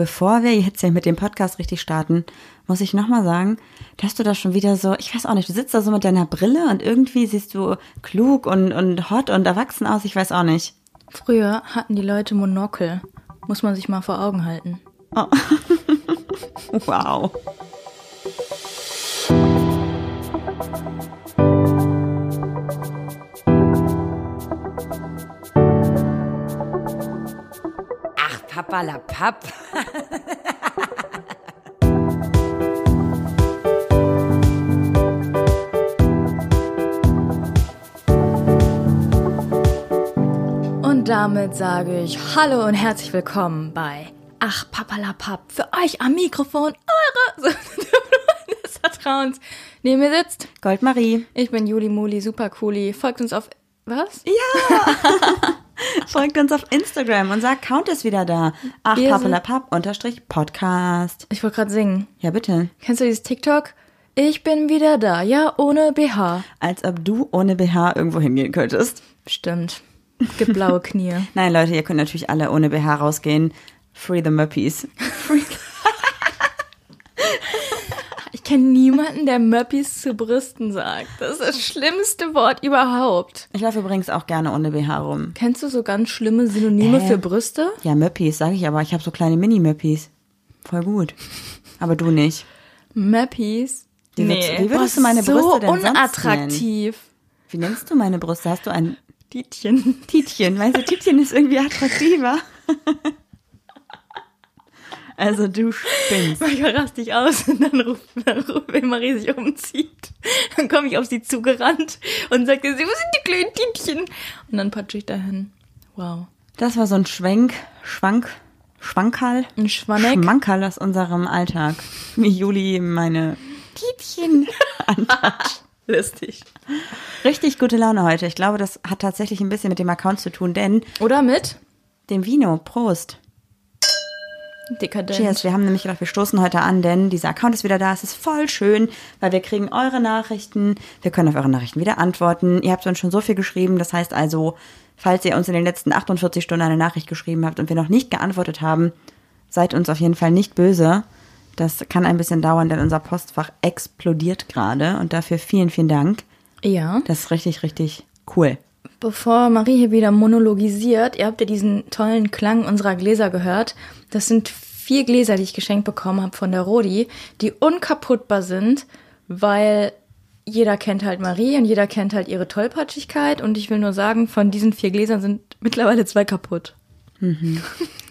bevor wir jetzt hier mit dem Podcast richtig starten, muss ich nochmal sagen, dass du da schon wieder so, ich weiß auch nicht, du sitzt da so mit deiner Brille und irgendwie siehst du klug und, und hot und erwachsen aus, ich weiß auch nicht. Früher hatten die Leute Monokel. Muss man sich mal vor Augen halten. Oh. wow. Ach, Papa la Papp. Und damit sage ich Hallo und herzlich willkommen bei Ach Papalapap. Für euch am Mikrofon eure des Vertrauens. Neben mir sitzt Goldmarie. ich bin Juli Muli, super cooli. Folgt uns auf was? Folgt uns auf Instagram. Unser Account ist wieder da. Ach, Wir papalapap unterstrich Podcast. Ich wollte gerade singen. Ja, bitte. Kennst du dieses TikTok? Ich bin wieder da, ja, ohne BH. Als ob du ohne BH irgendwo hingehen könntest. Stimmt. Gibt blaue Knie. Nein, Leute, ihr könnt natürlich alle ohne BH rausgehen. Free the Muppies. Ich kenne niemanden, der Möppis zu Brüsten sagt. Das ist das schlimmste Wort überhaupt. Ich laufe übrigens auch gerne ohne BH rum. Kennst du so ganz schlimme Synonyme Äh. für Brüste? Ja, Möppis, sage ich aber. Ich habe so kleine Mini-Möppis. Voll gut. Aber du nicht. Möppis? Wie würdest- wie würdest du meine so Brüste denn sonst unattraktiv. Wie nennst du meine Brüste? Hast du ein Tietchen. Tietchen? Weißt du, Tietchen ist irgendwie attraktiver. Also du spinnst. Manchmal raste ich aus und dann ruft, dann ruft wenn Marie sich umzieht. Dann komme ich auf sie zugerannt und sagte sie, wo sind die kleinen Tietchen? Und dann patsche ich dahin. Wow. Das war so ein Schwenk, Schwank, Schwankerl. Ein Schwanneck. Schmankerl aus unserem Alltag. Wie Juli meine Tietchen antat. Lustig. Richtig gute Laune heute. Ich glaube, das hat tatsächlich ein bisschen mit dem Account zu tun, denn Oder mit? dem Vino, Prost. Dekadent. Cheers. Wir haben nämlich gedacht, wir stoßen heute an, denn dieser Account ist wieder da. Es ist voll schön, weil wir kriegen eure Nachrichten. Wir können auf eure Nachrichten wieder antworten. Ihr habt uns schon so viel geschrieben. Das heißt also, falls ihr uns in den letzten 48 Stunden eine Nachricht geschrieben habt und wir noch nicht geantwortet haben, seid uns auf jeden Fall nicht böse. Das kann ein bisschen dauern, denn unser Postfach explodiert gerade. Und dafür vielen, vielen Dank. Ja. Das ist richtig, richtig cool. Bevor Marie hier wieder monologisiert, ihr habt ja diesen tollen Klang unserer Gläser gehört. Das sind vier Gläser, die ich geschenkt bekommen habe von der Rodi, die unkaputtbar sind, weil jeder kennt halt Marie und jeder kennt halt ihre Tollpatschigkeit. Und ich will nur sagen, von diesen vier Gläsern sind mittlerweile zwei kaputt.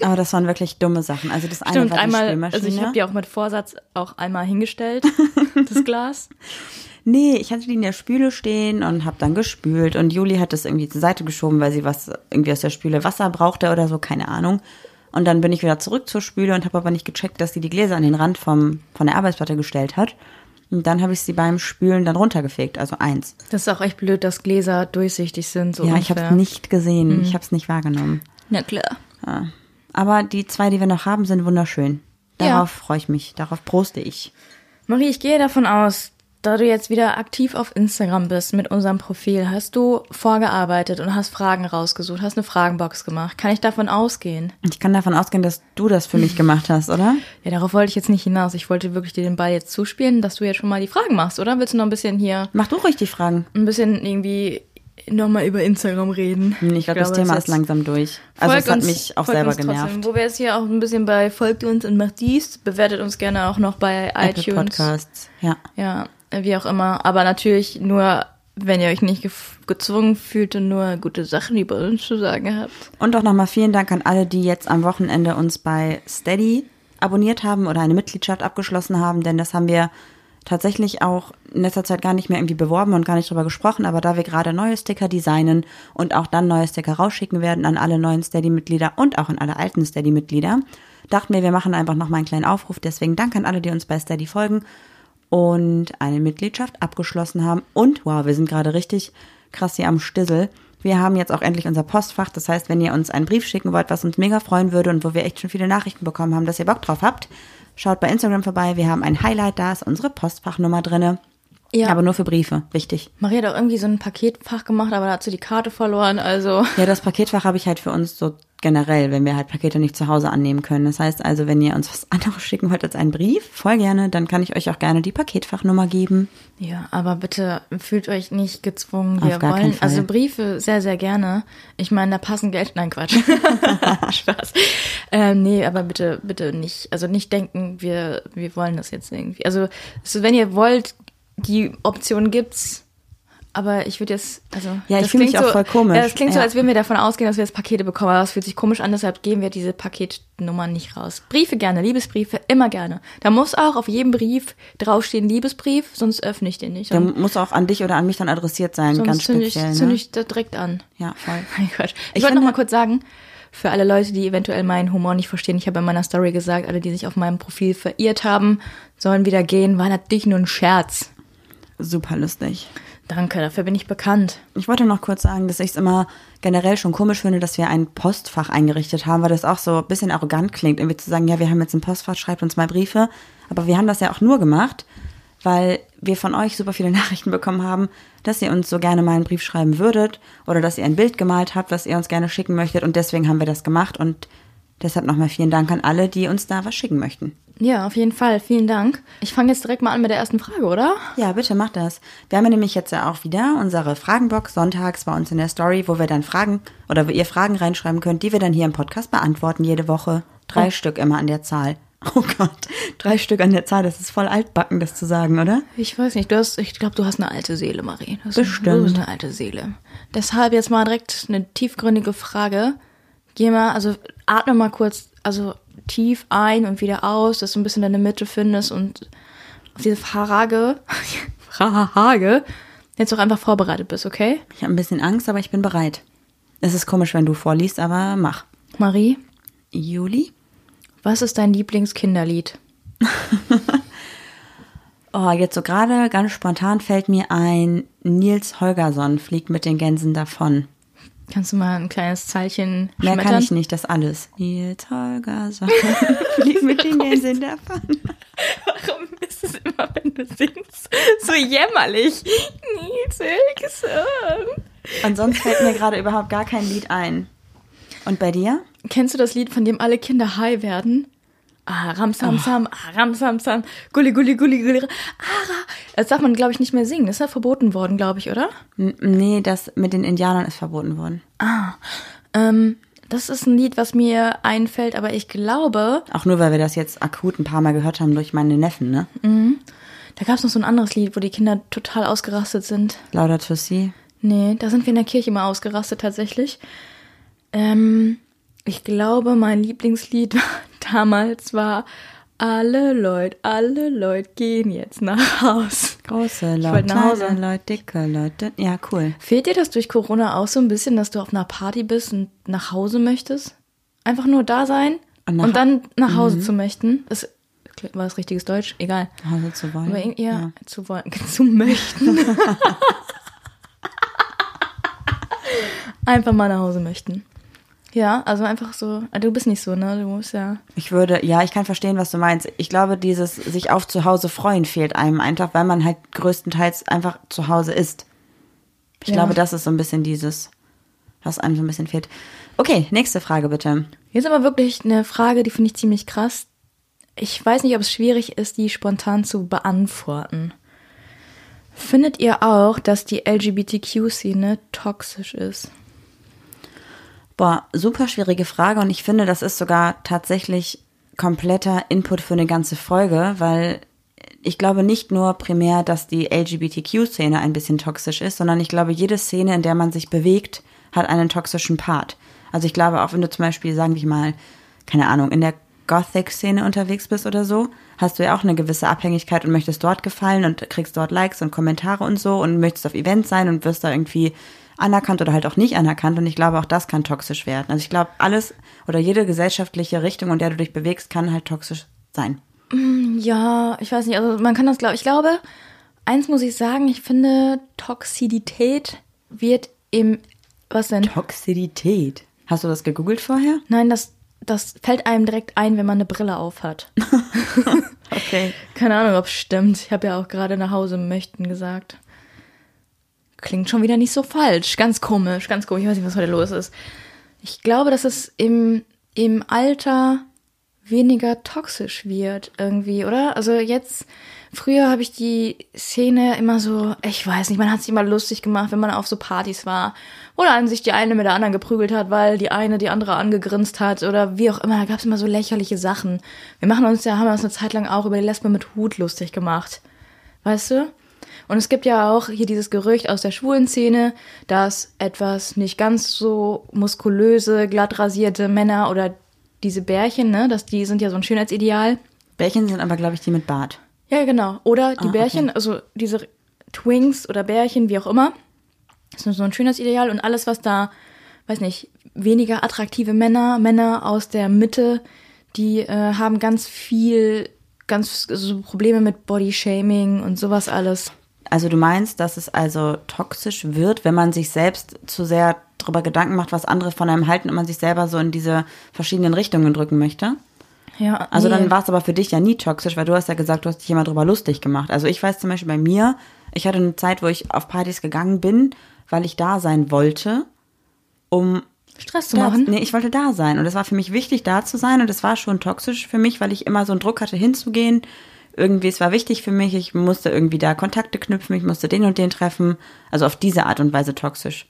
Aber das waren wirklich dumme Sachen. Also das eine Stimmt, war die einmal, Spülmaschine. also ich habe die auch mit Vorsatz auch einmal hingestellt, das Glas. Nee, ich hatte die in der Spüle stehen und habe dann gespült und Juli hat das irgendwie zur Seite geschoben, weil sie was irgendwie aus der Spüle Wasser brauchte oder so, keine Ahnung. Und dann bin ich wieder zurück zur Spüle und habe aber nicht gecheckt, dass sie die Gläser an den Rand vom, von der Arbeitsplatte gestellt hat. Und dann habe ich sie beim Spülen dann runtergefegt, also eins. Das ist auch echt blöd, dass Gläser durchsichtig sind. So ja, ich habe es nicht gesehen, ich habe es nicht wahrgenommen. Na klar. Ja. Aber die zwei, die wir noch haben, sind wunderschön. Ja. Darauf freue ich mich, darauf proste ich. Marie, ich gehe davon aus, da du jetzt wieder aktiv auf Instagram bist mit unserem Profil, hast du vorgearbeitet und hast Fragen rausgesucht, hast eine Fragenbox gemacht. Kann ich davon ausgehen? Ich kann davon ausgehen, dass du das für mich gemacht hast, oder? Ja, darauf wollte ich jetzt nicht hinaus. Ich wollte wirklich dir den Ball jetzt zuspielen, dass du jetzt schon mal die Fragen machst, oder? Willst du noch ein bisschen hier, Mach du ruhig die Fragen. ein bisschen irgendwie nochmal über Instagram reden? Ich glaube, das Thema ist langsam durch. Also es hat uns- mich auch selber uns trotzdem. genervt. Wo wir jetzt hier auch ein bisschen bei folgt uns und macht dies, bewertet uns gerne auch noch bei Apple iTunes. Podcasts. Ja. Ja, wie auch immer. Aber natürlich nur, wenn ihr euch nicht gezwungen fühlt und nur gute Sachen über uns zu sagen habt. Und auch nochmal vielen Dank an alle, die jetzt am Wochenende uns bei Steady abonniert haben oder eine Mitgliedschaft abgeschlossen haben, denn das haben wir tatsächlich auch in letzter Zeit gar nicht mehr irgendwie beworben und gar nicht drüber gesprochen, aber da wir gerade neue Sticker designen und auch dann neue Sticker rausschicken werden an alle neuen Steady-Mitglieder und auch an alle alten Steady-Mitglieder, dachten wir, wir machen einfach nochmal einen kleinen Aufruf. Deswegen danke an alle, die uns bei Steady folgen und eine Mitgliedschaft abgeschlossen haben. Und wow, wir sind gerade richtig krass hier am Stissel. Wir haben jetzt auch endlich unser Postfach. Das heißt, wenn ihr uns einen Brief schicken wollt, was uns mega freuen würde und wo wir echt schon viele Nachrichten bekommen haben, dass ihr Bock drauf habt, schaut bei Instagram vorbei. Wir haben ein Highlight, da ist unsere Postfachnummer drinne. Ja. Aber nur für Briefe, wichtig. Maria hat auch irgendwie so ein Paketfach gemacht, aber da hat sie die Karte verloren, also. Ja, das Paketfach habe ich halt für uns so generell, wenn wir halt Pakete nicht zu Hause annehmen können. Das heißt also, wenn ihr uns was anderes schicken wollt als einen Brief, voll gerne, dann kann ich euch auch gerne die Paketfachnummer geben. Ja, aber bitte fühlt euch nicht gezwungen. Wir Auf gar keinen wollen, Fall. also Briefe sehr, sehr gerne. Ich meine, da passen Geld, nein, Quatsch. Spaß. Ähm, nee, aber bitte, bitte nicht, also nicht denken, wir, wir wollen das jetzt irgendwie. Also, so, wenn ihr wollt, die Option gibt's. Aber ich würde jetzt, also. Ja, ich das fühl mich klingt auch so, voll komisch. Ja, das klingt so, Ja. als würden wir davon ausgehen, dass wir jetzt Pakete bekommen. Aber das fühlt sich komisch an, deshalb geben wir diese Paketnummern nicht raus. Briefe gerne, Liebesbriefe, immer gerne. Da muss auch auf jedem Brief draufstehen Liebesbrief, sonst öffne ich den nicht. Der muss auch an dich oder an mich dann adressiert sein, Sonst ganz zünd ich, speziell. zünd Ne? ich da direkt an. Ja, voll. Mein Gott. Ich, Ich wollte noch finde- mal kurz sagen, für alle Leute, die eventuell meinen Humor nicht verstehen, ich habe in meiner Story gesagt, alle, die sich auf meinem Profil verirrt haben, sollen wieder gehen, war natürlich nur ein Scherz. Super lustig. Danke, dafür bin ich bekannt. Ich wollte noch kurz sagen, dass ich es immer generell schon komisch finde, dass wir ein Postfach eingerichtet haben, weil das auch so ein bisschen arrogant klingt, irgendwie zu sagen, ja, wir haben jetzt ein Postfach, schreibt uns mal Briefe. Aber wir haben das ja auch nur gemacht, weil wir von euch super viele Nachrichten bekommen haben, dass ihr uns so gerne mal einen Brief schreiben würdet oder dass ihr ein Bild gemalt habt, was ihr uns gerne schicken möchtet. Und deswegen haben wir das gemacht. Und deshalb nochmal vielen Dank an alle, die uns da was schicken möchten. Ja, auf jeden Fall. Vielen Dank. Ich fange jetzt direkt mal an mit der ersten Frage, oder? Ja, bitte mach das. Wir haben ja nämlich jetzt ja auch wieder unsere Fragenbox sonntags bei uns in der Story, wo wir dann Fragen oder wo ihr Fragen reinschreiben könnt, die wir dann hier im Podcast beantworten jede Woche. Drei Oh. Stück immer an der Zahl. Oh Gott, drei Stück an der Zahl, das ist voll altbacken, das zu sagen, oder? Ich weiß nicht, du hast, ich glaube, du hast eine alte Seele, Marie. Du hast, Bestimmt. Du bist eine alte Seele. Deshalb jetzt mal direkt eine tiefgründige Frage. Geh mal, also atme mal kurz, also tief ein und wieder aus, dass du ein bisschen deine Mitte findest und auf diese Frage, Frage, jetzt auch einfach vorbereitet bist, okay? Ich habe ein bisschen Angst, aber ich bin bereit. Es ist komisch, wenn du vorliest, aber mach. Marie, Juli? was ist dein Lieblingskinderlied? Oh, jetzt so gerade ganz spontan fällt mir ein, Nils Holgersson fliegt mit den Gänsen davon. Kannst du mal ein kleines Zeilchen Mehr schmettern? kann ich nicht, das alles. Nils Holgersson fliegt mit den Gänsen davon. Warum ist es immer, wenn du singst, so jämmerlich? Nils Hilgeson. Und sonst fällt mir gerade überhaupt gar kein Lied ein. Und bei dir? Kennst du das Lied, von dem alle Kinder high werden? Ah, ram sam sam, ah, ram sam sam, gulli gulli gulli gulli. Ah, das darf man, glaube ich, nicht mehr singen. Das ist ja verboten worden, glaube ich, oder? N nee, das mit den Indianern ist verboten worden. Ähm, das ist ein Lied, was mir einfällt, aber ich glaube, Auch nur, weil wir das jetzt akut ein paar Mal gehört haben durch meine Neffen, ne? da gab es noch so ein anderes Lied, wo die Kinder total ausgerastet sind. Lauda Tussi. Nee, da sind wir in der Kirche mal ausgerastet tatsächlich. Ähm, ich glaube, mein Lieblingslied damals war Alle Leute, alle Leute gehen jetzt nach Haus. Große Leute, Hause. kleine Leute, dicke Leute. Ja, cool. Fehlt dir das durch Corona auch so ein bisschen, dass du auf einer Party bist und nach Hause möchtest? Einfach nur da sein Und und, dann nach Hause zu möchten? Das war das richtiges Deutsch? Egal. Nach Hause zu wollen. Aber irgendwie- ja, zu wollen, zu möchten. einfach mal nach Hause möchten. Ja, also einfach so. ah, Du bist nicht so, ne? Du musst ja. Ich würde, ja, ich kann verstehen, was du meinst. Ich glaube, dieses sich auf zu Hause freuen fehlt einem einfach, weil man halt größtenteils einfach zu Hause ist. Ich Ja. glaube, das ist so ein bisschen dieses, was einem so ein bisschen fehlt. Okay, nächste Frage bitte. Jetzt aber wirklich eine Frage, die finde ich ziemlich krass. Ich weiß nicht, ob es schwierig ist, die spontan zu beantworten. Findet ihr auch, dass die LGBTQ-Szene toxisch ist? Boah, super schwierige Frage und ich finde, das ist sogar tatsächlich kompletter Input für eine ganze Folge, weil ich glaube nicht nur primär, dass die LGBTQ-Szene ein bisschen toxisch ist, sondern ich glaube, jede Szene, in der man sich bewegt, hat einen toxischen Part. Also ich glaube, auch wenn du zum Beispiel, sagen wir mal, keine Ahnung, in der Gothic-Szene unterwegs bist oder so, hast du ja auch eine gewisse Abhängigkeit und möchtest dort gefallen und kriegst dort Likes und Kommentare und so und möchtest auf Events sein und wirst da irgendwie anerkannt oder halt auch nicht anerkannt. Und ich glaube, auch das kann toxisch werden. Also ich glaube, alles oder jede gesellschaftliche Richtung, in der du dich bewegst, kann halt toxisch sein. Ja, ich weiß nicht, also man kann das glaube ich glaube, eins muss ich sagen, ich finde Toxidität wird im was denn? Toxidität. Hast du das gegoogelt vorher? Nein, das das fällt einem direkt ein, wenn man eine Brille aufhat. Okay. Keine Ahnung, ob es stimmt. Ich habe ja auch gerade nach Hause möchten gesagt. Klingt schon wieder nicht so falsch. Ganz komisch, ganz komisch. Ich weiß nicht, was heute los ist. Ich glaube, dass es im, im Alter weniger toxisch wird irgendwie, oder? Also jetzt, früher habe ich die Szene immer so, ich weiß nicht, man hat sich immer lustig gemacht, wenn man auf so Partys war, wo dann sich die eine mit der anderen geprügelt hat, weil die eine die andere angegrinst hat oder wie auch immer. Da gab es immer so lächerliche Sachen. Wir machen uns ja, haben uns eine Zeit lang auch über die Lesbe mit Hut lustig gemacht. Weißt du? Und es gibt ja auch hier dieses Gerücht aus der schwulen Szene, dass etwas nicht ganz so muskulöse, glatt rasierte Männer oder diese Bärchen, ne, dass die sind ja so ein Schönheitsideal. Bärchen sind aber, glaube ich, die mit Bart. Ja, genau. Oder die Ah, Bärchen, okay. also diese Twinks oder Bärchen, wie auch immer. Das ist so ein Schönheitsideal und alles, was da, weiß nicht, weniger attraktive Männer, Männer aus der Mitte, die äh, haben ganz viel, ganz so Probleme mit Bodyshaming und sowas alles. Also du meinst, dass es also toxisch wird, wenn man sich selbst zu sehr darüber Gedanken macht, was andere von einem halten und man sich selber so in diese verschiedenen Richtungen drücken möchte? Ja, Also nee. dann war es aber für dich ja nie toxisch, weil du hast ja gesagt, du hast dich immer drüber lustig gemacht. Also ich weiß zum Beispiel bei mir, ich hatte eine Zeit, wo ich auf Partys gegangen bin, weil ich da sein wollte, um Stress zu da, machen. Nee, ich wollte da sein. Und es war für mich wichtig, da zu sein. Und es war schon toxisch für mich, weil ich immer so einen Druck hatte, hinzugehen. Irgendwie, es war wichtig für mich. Ich musste irgendwie da Kontakte knüpfen. Ich musste den und den treffen. Also auf diese Art und Weise toxisch.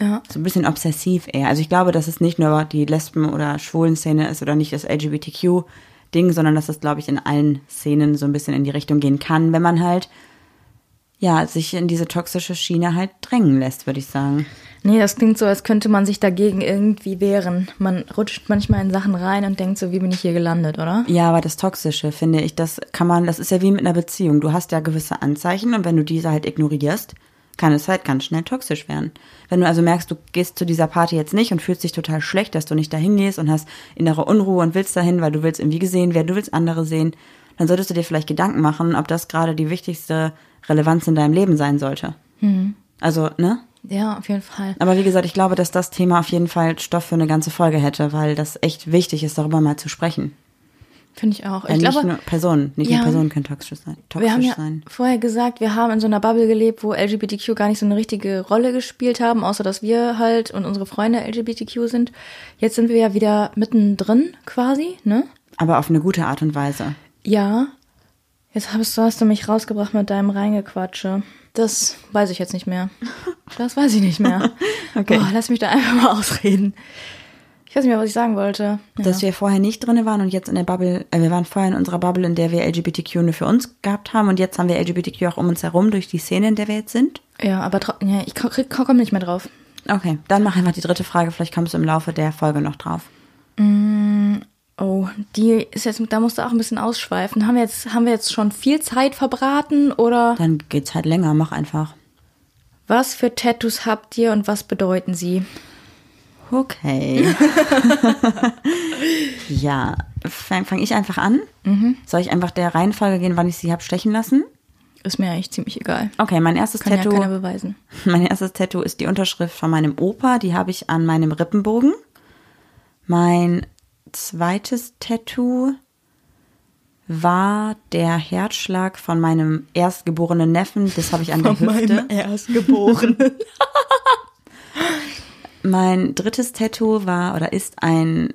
Ja. So ein bisschen obsessiv eher. Also ich glaube, dass es nicht nur die Lesben- oder Schwulen-Szene ist oder nicht das LGBTQ-Ding, sondern dass es, glaube ich, in allen Szenen so ein bisschen in die Richtung gehen kann, wenn man halt, ja, sich in diese toxische Schiene halt drängen lässt, würde ich sagen. Nee, das klingt so, als könnte man sich dagegen irgendwie wehren. Man rutscht manchmal in Sachen rein und denkt so, wie bin ich hier gelandet, oder? Ja, aber das Toxische, finde ich, das kann man, das ist ja wie mit einer Beziehung. Du hast ja gewisse Anzeichen und wenn du diese halt ignorierst, kann es halt ganz schnell toxisch werden. Wenn du also merkst, du gehst zu dieser Party jetzt nicht und fühlst dich total schlecht, dass du nicht dahin gehst und hast innere Unruhe und willst dahin, weil du willst irgendwie gesehen werden, du willst andere sehen, dann solltest du dir vielleicht Gedanken machen, ob das gerade die wichtigste Relevanz in deinem Leben sein sollte. Also, ne? Ja, auf jeden Fall. Aber wie gesagt, ich glaube, dass das Thema auf jeden Fall Stoff für eine ganze Folge hätte, weil das echt wichtig ist, darüber mal zu sprechen. Finde ich auch. Äh, Ich nicht glaube, nur Personen, nicht Ja. nur Personen können toxisch sein. Toxisch wir haben ja sein. vorher gesagt, wir haben in so einer Bubble gelebt, wo LGBTQ gar nicht so eine richtige Rolle gespielt haben, außer dass wir halt und unsere Freunde LGBTQ sind. Jetzt sind wir ja wieder mittendrin quasi, ne? Aber auf eine gute Art und Weise. Ja. Jetzt hast du, hast du mich rausgebracht mit deinem Reingequatsche. Das weiß ich jetzt nicht mehr. Das weiß ich nicht mehr. Okay. Boah, lass mich da einfach mal ausreden. Ich weiß nicht mehr, was ich sagen wollte. Ja. Dass wir vorher nicht drinne waren und jetzt in der Bubble, äh, wir waren vorher in unserer Bubble, in der wir LGBTQ nur für uns gehabt haben und jetzt haben wir LGBTQ auch um uns herum durch die Szene, in der wir jetzt sind. ja, aber ja, ich komme nicht mehr drauf. Okay, dann mach einfach die dritte Frage, vielleicht kommst du im Laufe der Folge noch drauf. Oh, die ist jetzt, da musst du auch ein bisschen ausschweifen. Haben wir jetzt, haben wir jetzt schon viel Zeit verbraten oder Dann geht's halt länger, mach einfach. was für Tattoos habt ihr und was bedeuten sie? Okay. ja, fange fang ich einfach an? Soll ich einfach der Reihenfolge gehen, wann ich sie hab stechen lassen? Ist mir eigentlich ziemlich egal. Okay, mein erstes Kann Tattoo. ja keiner beweisen. Mein erstes Tattoo ist die Unterschrift von meinem Opa, die habe ich an meinem Rippenbogen. Mein zweites Tattoo war der Herzschlag von meinem erstgeborenen Neffen, das habe ich an der Hüfte. Erstgeborenen. Mein drittes Tattoo war oder ist ein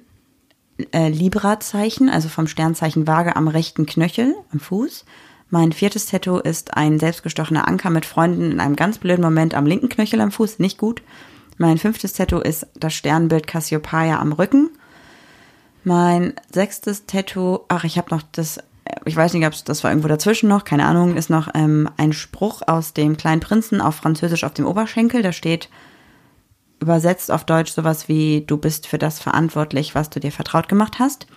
äh, Libra-Zeichen, also vom Sternzeichen Waage am rechten Knöchel, am Fuß. Mein viertes Tattoo ist ein selbstgestochener Anker mit Freunden in einem ganz blöden Moment am linken Knöchel am Fuß, nicht gut. Mein fünftes Tattoo ist das Sternbild Cassiopeia am Rücken. Mein sechstes Tattoo, ach, ich habe noch das, ich weiß nicht, ob das war irgendwo dazwischen noch, keine Ahnung, ist noch ähm, ein Spruch aus dem Kleinen Prinzen auf Französisch auf dem Oberschenkel. Da steht übersetzt auf Deutsch sowas wie, du bist für das verantwortlich, was du dir vertraut gemacht hast.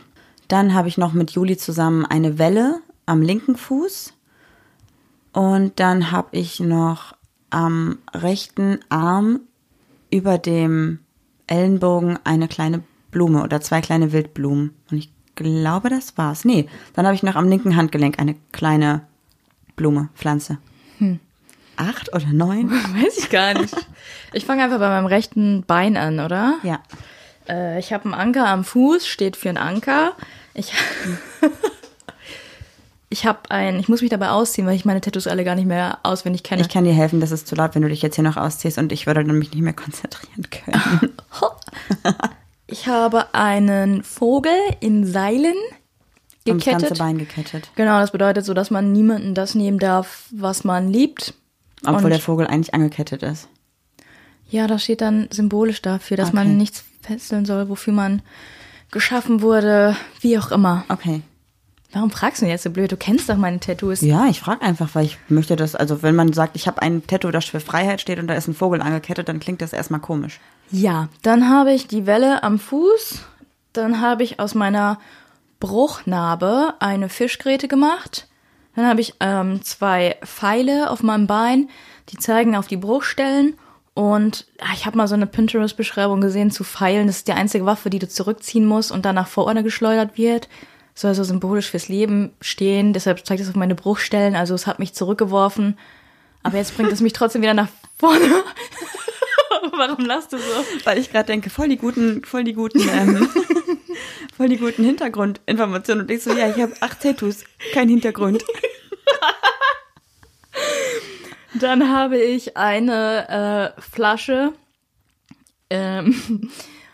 Dann habe ich noch mit Juli zusammen eine Welle am linken Fuß. Und dann habe ich noch am rechten Arm über dem Ellenbogen eine kleine Blume oder zwei kleine Wildblumen. Und ich glaube, das war's. Nee, dann habe ich noch am linken Handgelenk eine kleine Blume, Pflanze. Acht oder neun? Weiß ich gar nicht. Ich fange einfach bei meinem rechten Bein an, oder? Ja. Äh, ich habe einen Anker am Fuß, steht für einen Anker. Ich, ich habe ein, ich muss mich dabei ausziehen, weil ich meine Tattoos alle gar nicht mehr auswendig kenne. Ich kann dir helfen, das ist zu laut, wenn du dich jetzt hier noch ausziehst und ich würde dann mich nicht mehr konzentrieren können. Ich habe einen Vogel in Seilen Ums ganze gekettet. Bein gekettet. Genau, das bedeutet so, dass man niemanden das nehmen darf, was man liebt. Obwohl Und- der Vogel eigentlich angekettet ist. Ja, das steht dann symbolisch dafür, dass Okay. man nichts fesseln soll, wofür man geschaffen wurde, wie auch immer. Okay. Warum fragst du denn jetzt so blöd? Du kennst doch meine Tattoos. Ja, ich frage einfach, weil ich möchte das, also wenn man sagt, ich habe ein Tattoo, das für Freiheit steht und da ist ein Vogel angekettet, dann klingt das erstmal komisch. Ja, dann habe ich die Welle am Fuß. Dann habe ich aus meiner Bruchnarbe eine Fischgräte gemacht. Dann habe ich ähm, zwei Pfeile auf meinem Bein, die zeigen auf die Bruchstellen. Und ah, ich habe mal so eine Pinterest-Beschreibung gesehen zu Pfeilen. Das ist die einzige Waffe, die du zurückziehen musst und dann nach vorne geschleudert wird. Soll so symbolisch fürs Leben stehen. Deshalb zeigt es auf meine Bruchstellen. Also es hat mich zurückgeworfen. Aber jetzt bringt es mich trotzdem wieder nach vorne. Warum lachst du so? Weil ich gerade denke, voll die guten, voll die guten, ähm, voll die guten Hintergrundinformationen. Und ich so, ja, ich habe acht Tattoos, kein Hintergrund. Dann habe ich eine äh, Flasche. Ähm,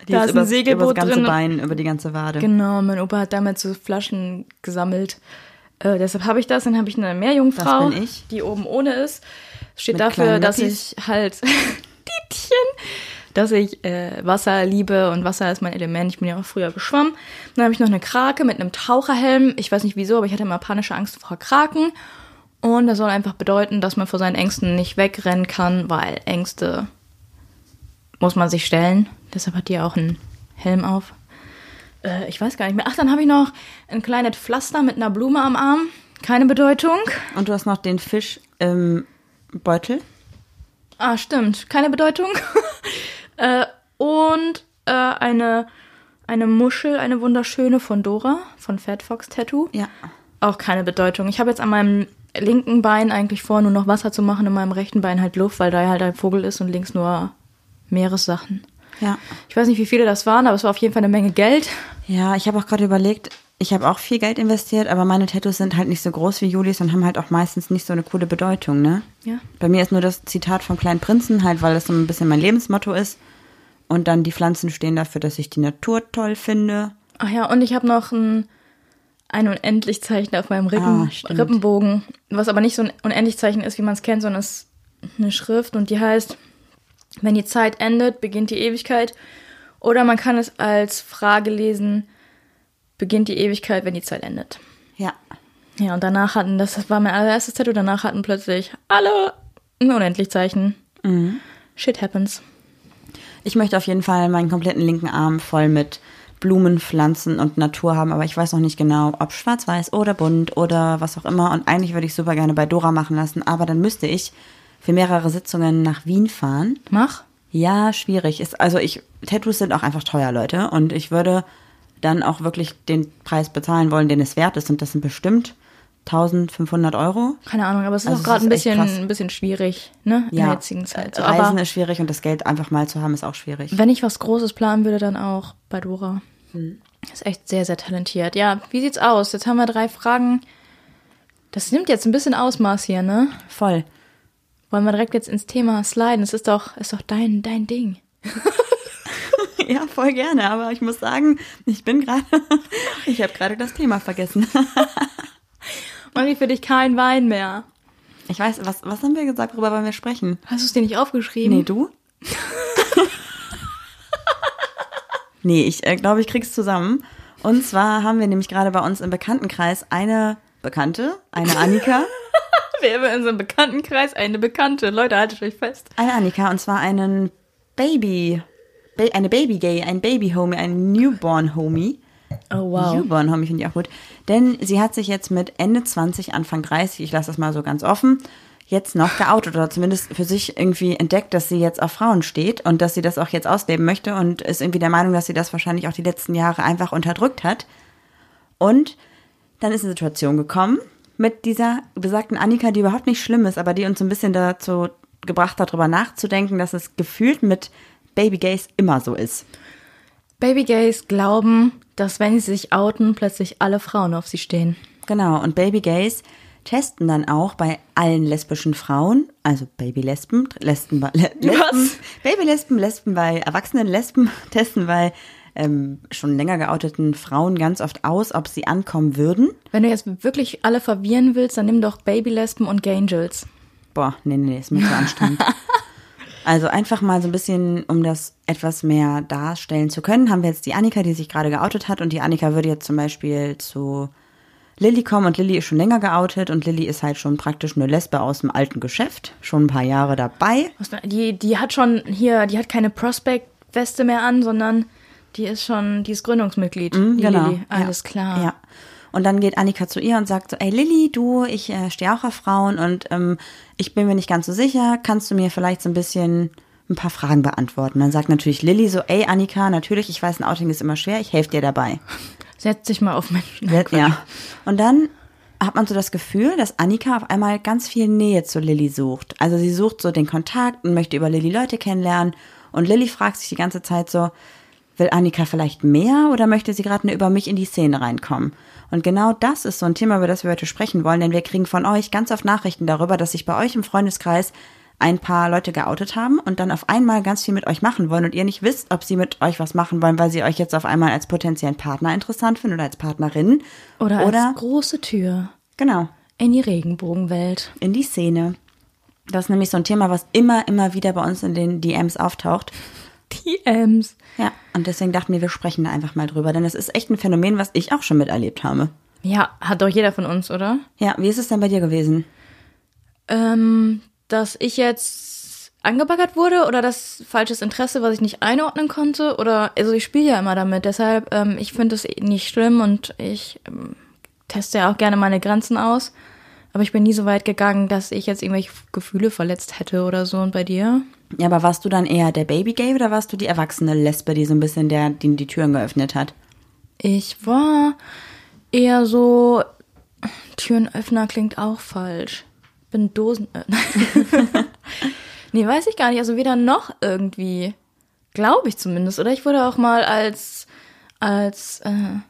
Die da ist ist über, ein Segelboot über das ganze drin. Bein, über die ganze Wade. Genau, mein Opa hat damals so Flaschen gesammelt. Äh, deshalb habe ich das. Dann habe ich eine Meerjungfrau, Das bin ich. die oben ohne ist. Steht Mit dafür, dass ich halt Tietchen, dass ich äh, Wasser liebe und Wasser ist mein Element. Ich bin ja auch früher geschwommen. Dann habe ich noch eine Krake mit einem Taucherhelm. Ich weiß nicht wieso, aber ich hatte immer panische Angst vor Kraken. Und das soll einfach bedeuten, dass man vor seinen Ängsten nicht wegrennen kann, weil Ängste muss man sich stellen. Deshalb hat die auch einen Helm auf. Äh, ich weiß gar nicht mehr. Ach, dann habe ich noch ein kleines Pflaster mit einer Blume am Arm. Keine Bedeutung. Und du hast noch den Fisch im Beutel. Ah, stimmt. Keine Bedeutung. äh, und äh, eine, eine Muschel, eine wunderschöne von Dora, von Fat Fox Tattoo. Ja. Auch keine Bedeutung. Ich habe jetzt an meinem linken Bein eigentlich vor, nur noch Wasser zu machen, in meinem rechten Bein halt Luft, weil da halt ein Vogel ist und links nur Meeressachen. Ja. Ich weiß nicht, wie viele das waren, aber es war auf jeden Fall eine Menge Geld. Ja, ich habe auch gerade überlegt, ich habe auch viel Geld investiert, aber meine Tattoos sind halt nicht so groß wie Julis und haben halt auch meistens nicht so eine coole Bedeutung, ne? Ja. Bei mir ist nur das Zitat vom kleinen Prinzen, halt, weil das so ein bisschen mein Lebensmotto ist. Und dann die Pflanzen stehen dafür, dass ich die Natur toll finde. Ach ja, und ich habe noch ein, ein Unendlichzeichen auf meinem Rippen, Ah. Rippenbogen, was aber nicht so ein Unendlichzeichen ist, wie man es kennt, sondern es ist eine Schrift und die heißt, wenn die Zeit endet, beginnt die Ewigkeit. Oder man kann es als Frage lesen, beginnt die Ewigkeit, wenn die Zeit endet. Ja. Ja, und danach hatten, das war mein allererstes Tattoo, danach hatten plötzlich alle ein Unendlichzeichen. Shit happens. Ich möchte auf jeden Fall meinen kompletten linken Arm voll mit Blumen, Pflanzen und Natur haben, aber ich weiß noch nicht genau, ob schwarz-weiß oder bunt oder was auch immer. Und eigentlich würde ich super gerne bei Dora machen lassen, aber dann müsste ich für mehrere Sitzungen nach Wien fahren. Mach. Ja, schwierig. Ist, also ich, Tattoos sind auch einfach teuer, Leute. Und ich würde dann auch wirklich den Preis bezahlen wollen, den es wert ist. Und das sind bestimmt 1500 Euro. Keine Ahnung, aber es ist Also auch gerade ein bisschen, ein bisschen schwierig, ne? In der jetzigen Zeit. So, Reisen ist schwierig und das Geld einfach mal zu haben ist auch schwierig. wenn ich was Großes planen würde, dann auch bei Dora. Hm. Ist echt sehr, sehr talentiert. Ja, wie sieht's aus? Jetzt haben wir drei Fragen. Das nimmt jetzt ein bisschen Ausmaß hier, ne? Voll. Wollen wir direkt jetzt ins Thema sliden? Es ist doch, ist doch dein, dein Ding. Ja, voll gerne. Aber ich muss sagen, ich bin gerade, ich habe gerade das Thema vergessen. Ich für dich kein Wein mehr. Ich weiß, was, was haben wir gesagt, worüber wollen wir sprechen? Hast du es dir nicht aufgeschrieben? Nee, du? nee, ich äh, glaube, ich krieg's zusammen. Und zwar haben wir nämlich gerade bei uns im Bekanntenkreis eine Bekannte, eine Annika. Wir haben in unserem Bekanntenkreis eine Bekannte. Leute, haltet euch fest. Eine Annika, und zwar einen Baby, ba eine Baby-Gay, ein Baby-Homie, ein Newborn-Homie. Oh, wow. Newborn-Homie finde ich auch gut. Denn sie hat sich jetzt mit Ende 20, Anfang 30, ich lasse das mal so ganz offen, jetzt noch geoutet oder zumindest für sich irgendwie entdeckt, dass sie jetzt auf Frauen steht und dass sie das auch jetzt ausleben möchte und ist irgendwie der Meinung, dass sie das wahrscheinlich auch die letzten Jahre einfach unterdrückt hat. Und dann ist eine Situation gekommen mit dieser besagten Annika, die überhaupt nicht schlimm ist, aber die uns so ein bisschen dazu gebracht hat, darüber nachzudenken, dass es gefühlt mit Baby Gays immer so ist. Baby Gays glauben, dass wenn sie sich outen, plötzlich alle Frauen auf sie stehen. Genau, und Baby Gays testen dann auch bei allen lesbischen Frauen, also Baby-Lesben, Lesben, Lesben? Baby-Lesben, Lesben bei erwachsenen Lesben, testen bei ähm, schon länger geouteten Frauen ganz oft aus, ob sie ankommen würden. Wenn du jetzt wirklich alle verwirren willst, dann nimm doch Babylesben und Gangels. Boah, nee, nee, nee, ist mir zu anstrengend. Also einfach mal so ein bisschen, um das etwas mehr darstellen zu können, haben wir jetzt die Annika, die sich gerade geoutet hat und die Annika würde jetzt zum Beispiel zu Lilly kommen und Lilly ist schon länger geoutet und Lilly ist halt schon praktisch eine Lesbe aus dem alten Geschäft, schon ein paar Jahre dabei. Die, die hat schon hier, die hat keine Prospect-Weste mehr an, sondern die ist schon, die ist Gründungsmitglied. die Lilly. Alles ja. klar. Ja. Und dann geht Annika zu ihr und sagt so, ey Lilly, du, ich äh, stehe auch auf Frauen und ähm, ich bin mir nicht ganz so sicher, kannst du mir vielleicht so ein bisschen ein paar Fragen beantworten? Dann sagt natürlich Lilly so, ey Annika, natürlich, ich weiß, ein Outing ist immer schwer, ich helfe dir dabei. Setz dich mal auf Menschen. Ja. Und dann hat man so das Gefühl, dass Annika auf einmal ganz viel Nähe zu Lilly sucht. Also sie sucht so den Kontakt und möchte über Lilly Leute kennenlernen. Und Lilly fragt sich die ganze Zeit so, will Annika vielleicht mehr oder möchte sie gerade nur über mich in die Szene reinkommen? Und genau das ist so ein Thema, über das wir heute sprechen wollen, denn wir kriegen von euch ganz oft Nachrichten darüber, dass sich bei euch im Freundeskreis ein paar Leute geoutet haben und dann auf einmal ganz viel mit euch machen wollen und ihr nicht wisst, ob sie mit euch was machen wollen, weil sie euch jetzt auf einmal als potenziellen Partner interessant finden oder als Partnerin. Oder, oder als große Tür genau, in die Regenbogenwelt. in die Szene. Das ist nämlich so ein Thema, was immer, immer wieder bei uns in den DMs auftaucht. Die Ems. Ja, und deswegen dachten wir, wir sprechen da einfach mal drüber, denn es ist echt ein Phänomen, was ich auch schon miterlebt habe. Ja, hat doch jeder von uns, oder? Ja, wie ist es denn bei dir gewesen? Ähm, dass ich jetzt angebaggert wurde oder das falsches Interesse, was ich nicht einordnen konnte oder also ich spiele ja immer damit, deshalb ähm, ich finde es nicht schlimm und ich ähm, teste ja auch gerne meine Grenzen aus, aber ich bin nie so weit gegangen, dass ich jetzt irgendwelche Gefühle verletzt hätte oder so und bei dir? Ja, aber warst du dann eher der Baby-Gay oder warst du die erwachsene Lesbe, die so ein bisschen der, die die Türen geöffnet hat? Ich war eher so Türenöffner klingt auch falsch. Bin Dosen. nee, weiß ich gar nicht. Also weder noch irgendwie. Glaube ich zumindest. Oder ich wurde auch mal als, als äh,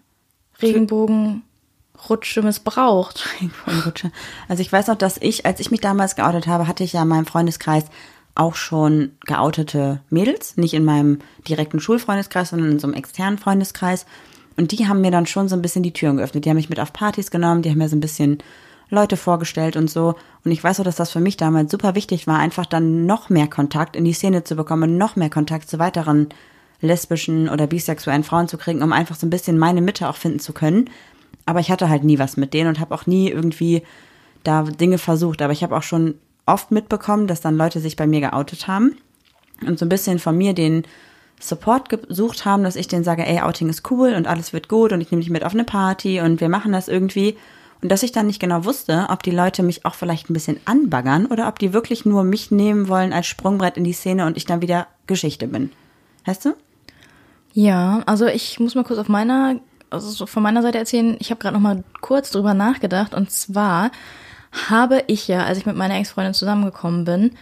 Regenbogenrutsche missbraucht. Regenbogenrutsche. Also ich weiß noch, dass ich, als ich mich damals geoutet habe, hatte ich ja in meinem Freundeskreis auch schon geoutete Mädels. Nicht in meinem direkten Schulfreundeskreis, sondern in so einem externen Freundeskreis. Und die haben mir dann schon so ein bisschen die Türen geöffnet. Die haben mich mit auf Partys genommen, die haben mir so ein bisschen Leute vorgestellt und so. Und ich weiß auch, dass das für mich damals super wichtig war, einfach dann noch mehr Kontakt in die Szene zu bekommen, noch mehr Kontakt zu weiteren lesbischen oder bisexuellen Frauen zu kriegen, um einfach so ein bisschen meine Mitte auch finden zu können. Aber ich hatte halt nie was mit denen und habe auch nie irgendwie da Dinge versucht. Aber ich habe auch schon oft mitbekommen, dass dann Leute sich bei mir geoutet haben und so ein bisschen von mir den Support gesucht haben, dass ich denen sage, ey, Outing ist cool und alles wird gut und ich nehme dich mit auf eine Party und wir machen das irgendwie. Und dass ich dann nicht genau wusste, ob die Leute mich auch vielleicht ein bisschen anbaggern oder ob die wirklich nur mich nehmen wollen als Sprungbrett in die Szene und ich dann wieder Geschichte bin. Weißt du? Ja, also ich muss mal kurz auf meiner, also so von meiner Seite erzählen. Ich habe gerade noch mal kurz drüber nachgedacht. Und zwar habe ich ja, als ich mit meiner Ex-Freundin zusammengekommen bin,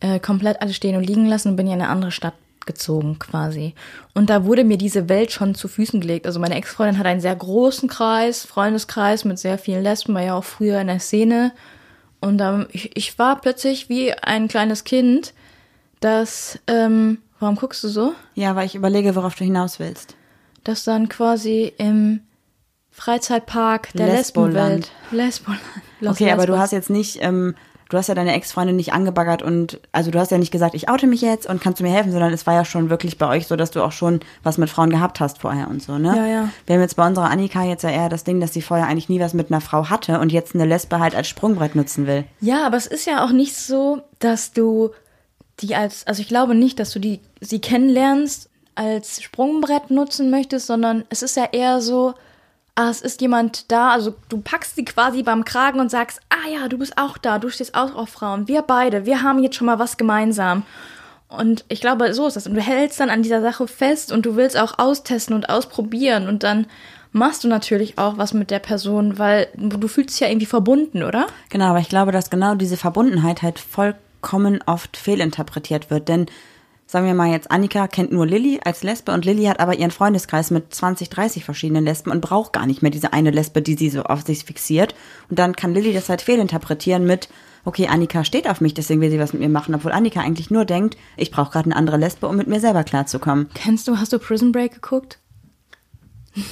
äh, komplett alles stehen und liegen lassen und bin ja in eine andere Stadt gezogen quasi. Und da wurde mir diese Welt schon zu Füßen gelegt. Also meine Ex-Freundin hat einen sehr großen Kreis, Freundeskreis mit sehr vielen Lesben, war ja auch früher in der Szene. Und ähm, ich, ich war plötzlich wie ein kleines Kind, das, ähm, warum guckst du so? Ja, weil ich überlege, worauf du hinaus willst. Das dann quasi im Freizeitpark der. Lesbenwelt. Lesboland. Los Okay, aber du Lesbos. hast jetzt nicht, ähm, du hast ja deine Ex-Freundin nicht angebaggert und, also du hast ja nicht gesagt, ich oute mich jetzt und kannst du mir helfen, sondern es war ja schon wirklich bei euch so, dass du auch schon was mit Frauen gehabt hast vorher und so, ne? Ja, ja. Wir haben jetzt bei unserer Annika jetzt ja eher das Ding, dass sie vorher eigentlich nie was mit einer Frau hatte und jetzt eine Lesbe halt als Sprungbrett nutzen will. Ja, aber es ist ja auch nicht so, dass du die als, also ich glaube nicht, dass du die, sie kennenlernst, als Sprungbrett nutzen möchtest, sondern es ist ja eher so, ah, es ist jemand da, also du packst sie quasi beim Kragen und sagst, ah ja, du bist auch da, du stehst auch auf Frauen, wir beide, wir haben jetzt schon mal was gemeinsam. Und ich glaube, so ist das. Und du hältst dann an dieser Sache fest und du willst auch austesten und ausprobieren und dann machst du natürlich auch was mit der Person, weil du fühlst dich ja irgendwie verbunden, oder? Genau, aber ich glaube, dass genau diese Verbundenheit halt vollkommen oft fehlinterpretiert wird, denn sagen wir mal jetzt, Annika kennt nur Lilly als Lesbe und Lilly hat aber ihren Freundeskreis mit 20, 30 verschiedenen Lesben und braucht gar nicht mehr diese eine Lesbe, die sie so auf sich fixiert. Und dann kann Lilly das halt fehlinterpretieren mit, okay, Annika steht auf mich, deswegen will sie was mit mir machen, obwohl Annika eigentlich nur denkt, ich brauche gerade eine andere Lesbe, um mit mir selber klarzukommen. Kennst du, hast du Prison Break geguckt?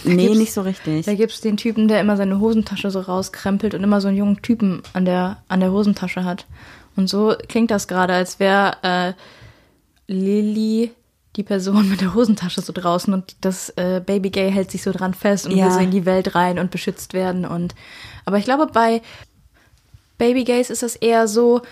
Nee, nicht so richtig. Da gibt's den Typen, der immer seine Hosentasche so rauskrempelt und immer so einen jungen Typen an der, an der Hosentasche hat. Und so klingt das gerade, als wäre äh, Lilly die Person mit der Hosentasche so draußen und das äh, Baby Gay hält sich so dran fest und Ja. will so in die Welt rein und beschützt werden. Und aber ich glaube, bei Baby Gays ist das eher so,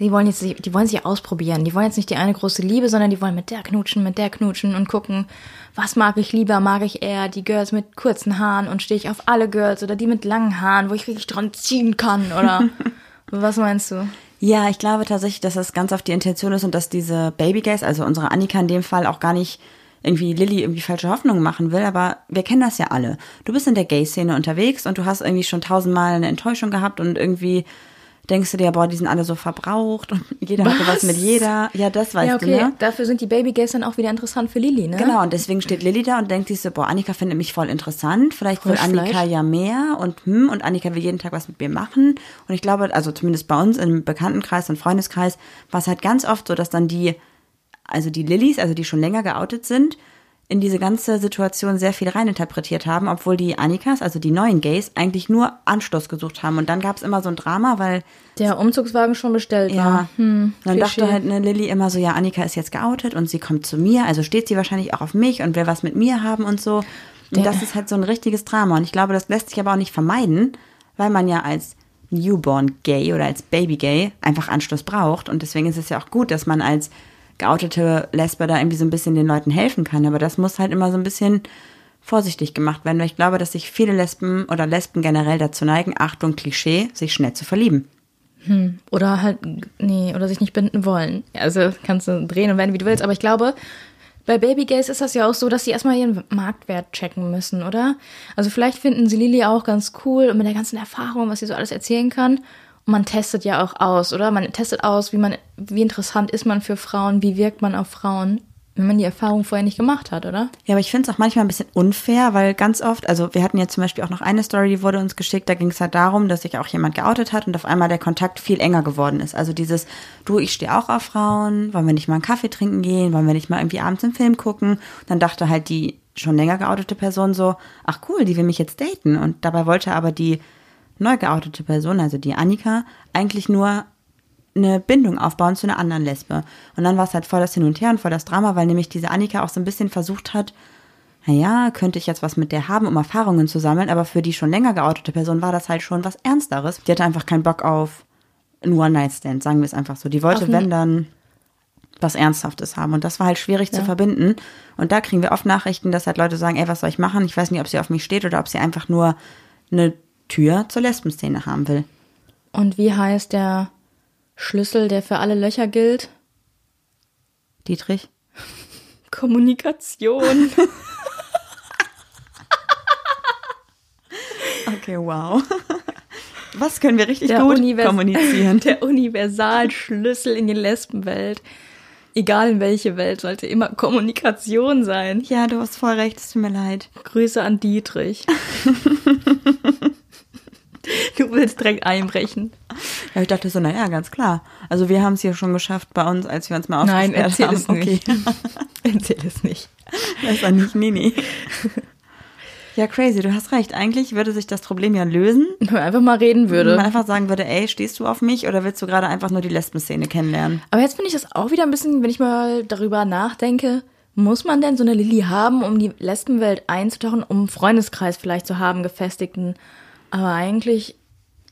die wollen jetzt, die wollen sich ausprobieren. Die wollen jetzt nicht die eine große Liebe, sondern die wollen mit der knutschen, mit der knutschen und gucken, was mag ich lieber? Mag ich eher die Girls mit kurzen Haaren und stehe ich auf alle Girls oder die mit langen Haaren, wo ich richtig dran ziehen kann oder was meinst du? Ja, ich glaube tatsächlich, dass das ganz auf die Intention ist und dass diese Babygays, also unsere Annika in dem Fall auch gar nicht irgendwie Lilly irgendwie falsche Hoffnungen machen will, aber wir kennen das ja alle. Du bist in der Gay-Szene unterwegs und du hast irgendwie schon tausendmal eine Enttäuschung gehabt und irgendwie denkst du dir, boah, die sind alle so verbraucht und jeder hatte was Was? mit jeder. Ja, das weißt ja, okay, du, ne? dafür sind die Baby Gays dann auch wieder interessant für Lilly, ne? Genau, und deswegen steht Lilly da und denkt sich so, boah, Annika findet mich voll interessant, vielleicht will. Annika ja mehr und hm, und Annika will jeden Tag was mit mir machen. Und ich glaube, also zumindest bei uns im Bekanntenkreis und Freundeskreis war es halt ganz oft so, dass dann die, also die Lillys, also die schon länger geoutet sind, in diese ganze Situation sehr viel reininterpretiert haben, obwohl die Annikas, also die neuen Gays, eigentlich nur Anstoß gesucht haben. Und dann gab es immer so ein Drama, weil Der Umzugswagen schon bestellt ja. war. Hm, dann Klischee. dachte halt eine Lilly immer so, ja, Annika ist jetzt geoutet und sie kommt zu mir, also steht sie wahrscheinlich auch auf mich und will was mit mir haben und so. Und Der- das ist halt so ein richtiges Drama. Und ich glaube, das lässt sich aber auch nicht vermeiden, weil man ja als Newborn Gay oder als Baby Gay einfach Anschluss braucht. Und deswegen ist es ja auch gut, dass man als geoutete Lesbe da irgendwie so ein bisschen den Leuten helfen kann. Aber das muss halt immer so ein bisschen vorsichtig gemacht werden, weil ich glaube, dass sich viele Lesben oder Lesben generell dazu neigen, Achtung, Klischee, sich schnell zu verlieben. Oder halt, nee, oder sich nicht binden wollen. Also kannst du drehen und wenden, wie du willst. Aber ich glaube, bei Babygays ist das ja auch so, dass sie erstmal ihren Marktwert checken müssen, oder? Also vielleicht finden sie Lilly auch ganz cool und mit der ganzen Erfahrung, was sie so alles erzählen kann. Man testet ja auch aus, oder? Man testet aus, wie man, wie interessant ist man für Frauen, wie wirkt man auf Frauen, wenn man die Erfahrung vorher nicht gemacht hat, oder? Ja, aber ich finde es auch manchmal ein bisschen unfair, weil ganz oft, also wir hatten ja zum Beispiel auch noch eine Story, die wurde uns geschickt, da ging es halt darum, dass sich auch jemand geoutet hat und auf einmal der Kontakt viel enger geworden ist. Also dieses, du, ich stehe auch auf Frauen, wollen wir nicht mal einen Kaffee trinken gehen, wollen wir nicht mal irgendwie abends einen Film gucken? Und dann dachte halt die schon länger geoutete Person so, ach cool, die will mich jetzt daten. Und dabei wollte aber die neu geoutete Person, also die Annika, eigentlich nur eine Bindung aufbauen zu einer anderen Lesbe. Und dann war es halt voll das Hin und Her und voll das Drama, weil nämlich diese Annika auch so ein bisschen versucht hat, naja, könnte ich jetzt was mit der haben, um Erfahrungen zu sammeln, aber für die schon länger geoutete Person war das halt schon was Ernsteres. Die hatte einfach keinen Bock auf einen One-Night-Stand, sagen wir es einfach so. Die wollte, ein- wenn dann, was Ernsthaftes haben. Und das war halt schwierig zu verbinden. Und da kriegen wir oft Nachrichten, dass halt Leute sagen, ey, was soll ich machen? Ich weiß nicht, ob sie auf mich steht oder ob sie einfach nur eine Tür zur Lesbenszene haben will. Und wie heißt der Schlüssel, der für alle Löcher gilt? Dietrich? Kommunikation. Okay, wow. Was können wir richtig Der gut Univers- kommunizieren? Der Universalschlüssel in die Lesbenwelt. Egal in welche Welt, sollte immer Kommunikation sein. Ja, du hast voll recht, es tut mir leid. Grüße an Dietrich. du willst direkt einbrechen. Ja, ich dachte so, naja, ganz klar. Also wir haben es hier schon geschafft bei uns, als wir uns mal Nein, aufgesperrt erzähl haben. es nicht. Erzähl es nicht. Besser nicht, nee, nee. Ja, crazy, du hast recht. Eigentlich würde sich das Problem ja lösen, Wenn man einfach mal reden wenn man würde. einfach sagen würde, ey, stehst du auf mich oder willst du gerade einfach nur die Lesbenszene kennenlernen? Aber jetzt finde ich das auch wieder ein bisschen, wenn ich mal darüber nachdenke, muss man denn so eine Lilly haben, um die Lesbenwelt einzutauchen, um einen Freundeskreis vielleicht zu haben, gefestigten? Aber eigentlich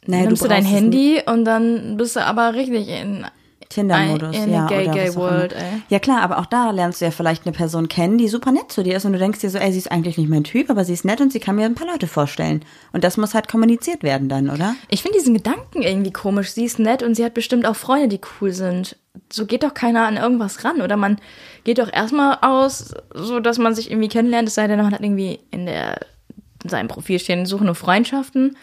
Naja, nimmst du, brauchst dein Handy und dann bist du aber richtig in Tinder-Modus, in ja. Gay, Gay. World, ey. Ja klar, aber auch da lernst du ja vielleicht eine Person kennen, die super nett zu dir ist und du denkst dir so, ey, sie ist eigentlich nicht mein Typ, aber sie ist nett und sie kann mir ein paar Leute vorstellen. Und das muss halt kommuniziert werden dann, oder? Ich finde diesen Gedanken irgendwie komisch. Sie ist nett und sie hat bestimmt auch Freunde, die cool sind. So geht doch keiner an irgendwas ran. Oder man geht doch erstmal aus, so dass man sich irgendwie kennenlernt, es sei denn, man hat irgendwie in der in seinem Profil stehen, suche nur Freundschaften.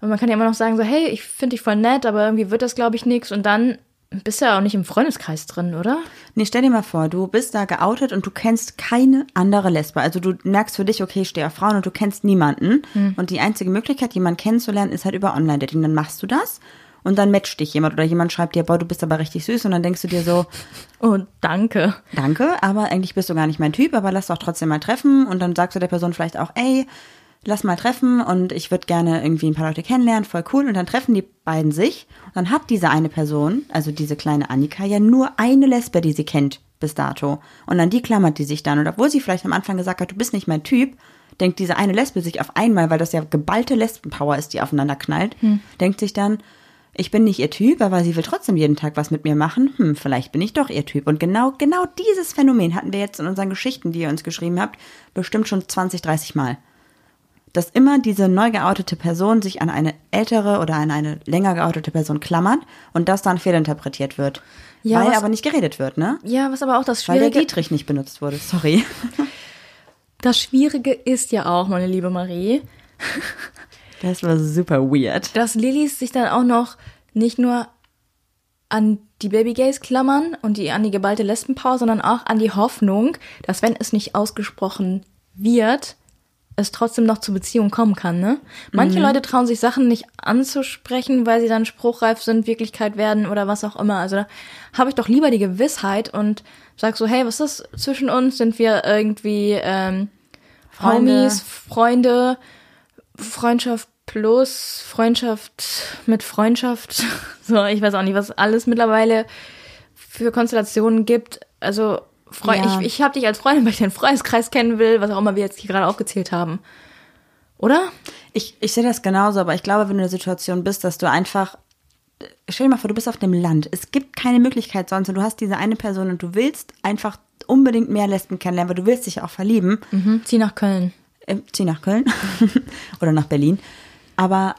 Und man kann ja immer noch sagen, so, hey, ich finde dich voll nett, aber irgendwie wird das, glaube ich, nichts. Und dann bist ja auch nicht im Freundeskreis drin, oder? Nee, stell dir mal vor, du bist da geoutet und du kennst keine andere Lesbe. Also du merkst für dich, okay, ich stehe auf Frauen und du kennst niemanden. Und die einzige Möglichkeit, jemanden kennenzulernen, ist halt über Online-Dating. Dann machst du das und dann matcht dich jemand oder jemand schreibt dir, boah, du bist aber richtig süß und dann denkst du dir so, Oh, danke. danke, aber eigentlich bist du gar nicht mein Typ, aber lass doch trotzdem mal treffen und dann sagst du der Person vielleicht auch, ey, lass mal treffen und ich würde gerne irgendwie ein paar Leute kennenlernen, voll cool und dann treffen die beiden sich und dann hat diese eine Person, also diese kleine Annika, ja nur eine Lesbe, die sie kennt bis dato und an die klammert die sich dann und obwohl sie vielleicht am Anfang gesagt hat, du bist nicht mein Typ, denkt diese eine Lesbe sich auf einmal, weil das ja geballte Lesbenpower ist, die aufeinander knallt, denkt sich dann, ich bin nicht ihr Typ, aber sie will trotzdem jeden Tag was mit mir machen. Hm, vielleicht bin ich doch ihr Typ. Und genau, genau dieses Phänomen hatten wir jetzt in unseren Geschichten, die ihr uns geschrieben habt, bestimmt schon 20, 30 Mal. Dass immer diese neu geoutete Person sich an eine ältere oder an eine länger geoutete Person klammert und das dann fehlinterpretiert wird. Ja, weil was- aber nicht geredet wird, ne? Ja, was aber auch das Weil der Schwierige, Dietrich nicht benutzt wurde. Sorry. das Schwierige ist ja auch, meine liebe Marie, Das war super weird. dass Lillys sich dann auch noch nicht nur an die Babygays klammern und die an die geballte Lesbenpower, sondern auch an die Hoffnung, dass wenn es nicht ausgesprochen wird, es trotzdem noch zur Beziehung kommen kann, ne? Manche Leute trauen sich Sachen nicht anzusprechen, weil sie dann spruchreif sind, Wirklichkeit werden oder was auch immer. Also da habe ich doch lieber die Gewissheit und sag so, hey, was ist das zwischen uns? Sind wir irgendwie ähm, Freunde. Homies, Freunde, Freundschaft plus Freundschaft mit Freundschaft. So, ich weiß auch nicht, was alles mittlerweile für Konstellationen gibt. Also, Freu Ja. ich, ich habe dich als Freundin, weil ich deinen Freundeskreis kennen will, was auch immer wir jetzt hier gerade aufgezählt haben. Oder? Ich, ich sehe das genauso, aber ich glaube, wenn du in der Situation bist, dass du einfach. Stell dir mal vor, du bist auf dem Land. Es gibt keine Möglichkeit sonst und du hast diese eine Person und du willst einfach unbedingt mehr Lesben kennenlernen, weil du willst dich auch verlieben. Mhm. Zieh nach Köln. Äh, zieh nach Köln oder nach Berlin. Aber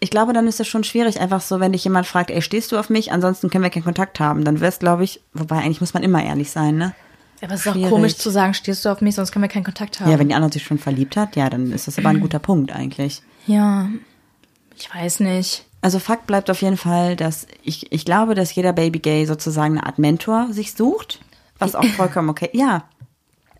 ich glaube, dann ist es schon schwierig, einfach so, wenn dich jemand fragt, ey, stehst du auf mich? Ansonsten können wir keinen Kontakt haben. Dann wär's, glaube ich, wobei eigentlich muss man immer ehrlich sein, ne? Aber es ist auch Schwierig. komisch zu sagen, stehst du auf mich, sonst können wir keinen Kontakt haben. Ja, wenn die andere sich schon verliebt hat, ja, dann ist das aber ein guter Punkt eigentlich. ja, ich weiß nicht. Also Fakt bleibt auf jeden Fall, dass ich, ich glaube, dass jeder Baby Gay sozusagen eine Art Mentor sich sucht, was auch vollkommen okay. Ja,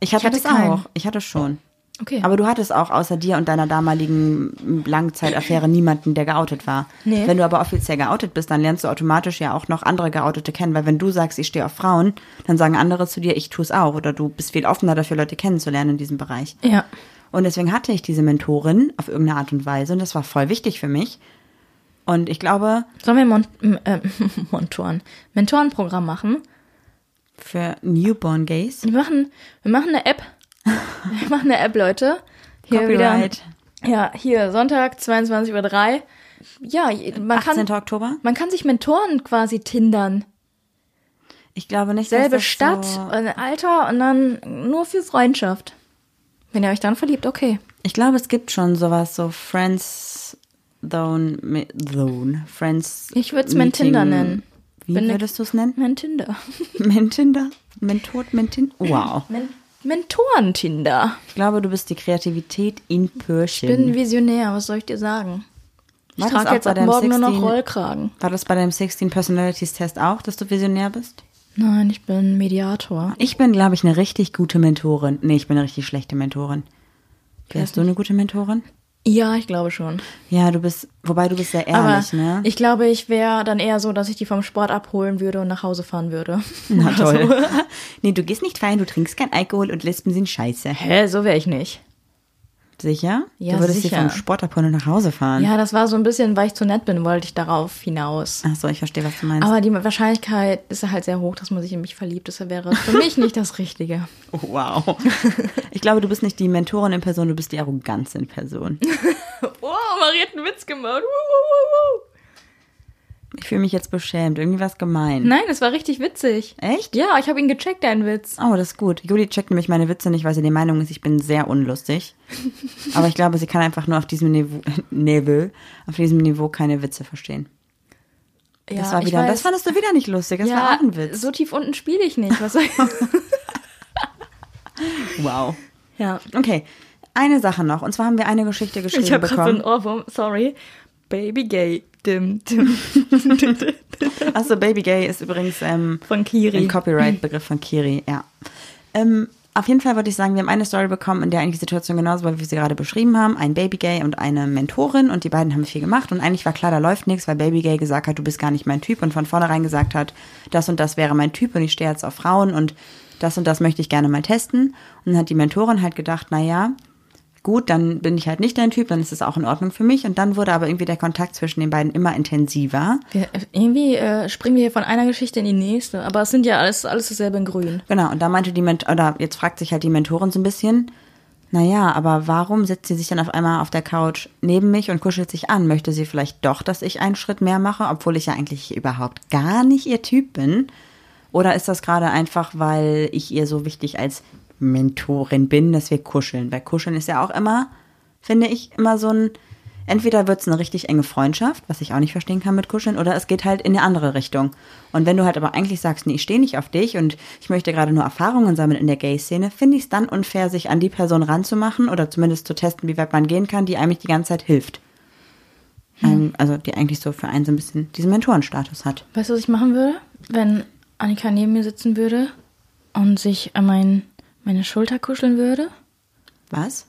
ich hatte, hatte das keinen. auch. Ich hatte schon. Okay. Aber du hattest auch außer dir und deiner damaligen Langzeitaffäre niemanden, der geoutet war. Nee. Wenn du aber offiziell geoutet bist, dann lernst du automatisch ja auch noch andere Geoutete kennen, weil wenn du sagst, ich stehe auf Frauen, dann sagen andere zu dir, ich tue es auch oder du bist viel offener dafür, Leute kennenzulernen in diesem Bereich. ja. Und deswegen hatte ich diese Mentorin auf irgendeine Art und Weise und das war voll wichtig für mich. Und ich glaube, Sollen wir Mon äh, Montoren, Mentorenprogramm machen? für Newborn Gays, Wir machen, wir machen eine App. Wir machen eine App, Leute. Hier Copyright, Wieder, ja, hier, Sonntag, 22.03 Uhr. Ja, man 18. kann, Oktober. man kann sich Mentoren quasi tindern. Ich glaube nicht, Selbe Stadt, So, Alter und dann nur für Freundschaft. Wenn ihr euch dann verliebt, okay. ich glaube, es gibt schon sowas, so Friends Zone, Friends. Ich würd's Meeting. Mentinder nennen. Wie Bin würdest du es nennen? Mein Tinder. Mentinder? Mentor, Mentin? Wow. Men Mentoren-Tinder. Ich glaube, du bist die Kreativität in Person. Bin Visionär, was soll ich dir sagen? Ich War trage jetzt ab morgen nur noch 16 Rollkragen. War das bei deinem 16 Personalities Test auch, dass du visionär bist? Nein, ich bin Mediator. Ich bin, glaube ich, eine richtig gute Mentorin. Nee, ich bin eine richtig schlechte Mentorin. Wärst du eine gute Mentorin? Ja, ich glaube schon. Ja, du bist, wobei du bist sehr Aber ehrlich, ne? ich glaube, ich wäre dann eher so, dass ich die vom Sport abholen würde und nach Hause fahren würde. Na toll. nee, du gehst nicht feiern, du trinkst kein Alkohol und Lesben sind scheiße. Hä, so wäre ich nicht. Sicher? Ja, du würdest sicher. sie vom Sport abholen und nach Hause fahren. Ja, das war so ein bisschen, weil ich zu nett bin, wollte ich darauf hinaus. Ach so, ich verstehe, was du meinst. Aber die Wahrscheinlichkeit ist halt sehr hoch, dass man sich in mich verliebt. Das wäre für mich nicht das Richtige. oh, wow. ich glaube, du bist nicht die Mentorin in Person, du bist die Arroganz in Person. Oh, Marie hat einen Witz gemacht. Ich fühle mich jetzt beschämt. Irgendwie was gemein. Nein, es war richtig witzig. Echt? Ja, ich habe ihn gecheckt, deinen Witz. Oh, das ist gut. Juli checkt nämlich meine Witze nicht, weil sie der Meinung ist, ich bin sehr unlustig. Aber ich glaube, sie kann einfach nur auf diesem Niveau, Niveau, auf diesem Niveau keine Witze verstehen. Ja, Das war ich wieder, das fandest du wieder nicht lustig. Das war auch ein Witz. so tief unten spiele ich nicht. Was soll ich? Wow. ja. Okay, eine Sache noch. Und zwar haben wir eine Geschichte geschrieben Ich habe gerade so bekommen. einen Ohrwurm. Sorry. Baby gay. Dim, dim. Achso, Baby Gay ist übrigens ähm, Von Kiri. ein Copyright-Begriff von Kiri, ja. Ähm, auf jeden Fall würde ich sagen, wir haben eine Story bekommen, in der eigentlich die Situation genauso war, wie wir sie gerade beschrieben haben. Ein Baby Gay und eine Mentorin und die beiden haben viel gemacht und eigentlich war klar, da läuft nichts, weil Baby Gay gesagt hat, du bist gar nicht mein Typ und von vornherein gesagt hat, das und das wäre mein Typ und ich stehe jetzt auf Frauen und das und das möchte ich gerne mal testen. Und dann hat die Mentorin halt gedacht, na ja, gut, dann bin ich halt nicht dein Typ, dann ist es auch in Ordnung für mich. Und dann wurde aber irgendwie der Kontakt zwischen den beiden immer intensiver. Wir, irgendwie äh, springen wir hier von einer Geschichte in die nächste, aber es sind ja alles, alles dasselbe in Grün. Genau, und da meinte die Ment oder jetzt fragt sich halt die Mentorin so ein bisschen, naja, aber warum setzt sie sich dann auf einmal auf der Couch neben mich und kuschelt sich an? Möchte sie vielleicht doch, dass ich einen Schritt mehr mache, obwohl ich ja eigentlich überhaupt gar nicht ihr Typ bin? Oder ist das gerade einfach, weil ich ihr so wichtig als Mentorin bin, dass wir kuscheln? Weil kuscheln ist ja auch immer, finde ich, immer so ein, entweder wird es eine richtig enge Freundschaft, was ich auch nicht verstehen kann mit Kuscheln, oder es geht halt in eine andere Richtung. Und wenn du halt aber eigentlich sagst, nee, ich stehe nicht auf dich und ich möchte gerade nur Erfahrungen sammeln in der Gay-Szene, finde ich es dann unfair, sich an die Person ranzumachen oder zumindest zu testen, wie weit man gehen kann, die eigentlich die ganze Zeit hilft. Ähm, also die eigentlich so für einen so ein bisschen diesen Mentorenstatus hat. Weißt du, was ich machen würde? Wenn Annika neben mir sitzen würde und sich an mein, meine Schulter kuscheln würde? Was?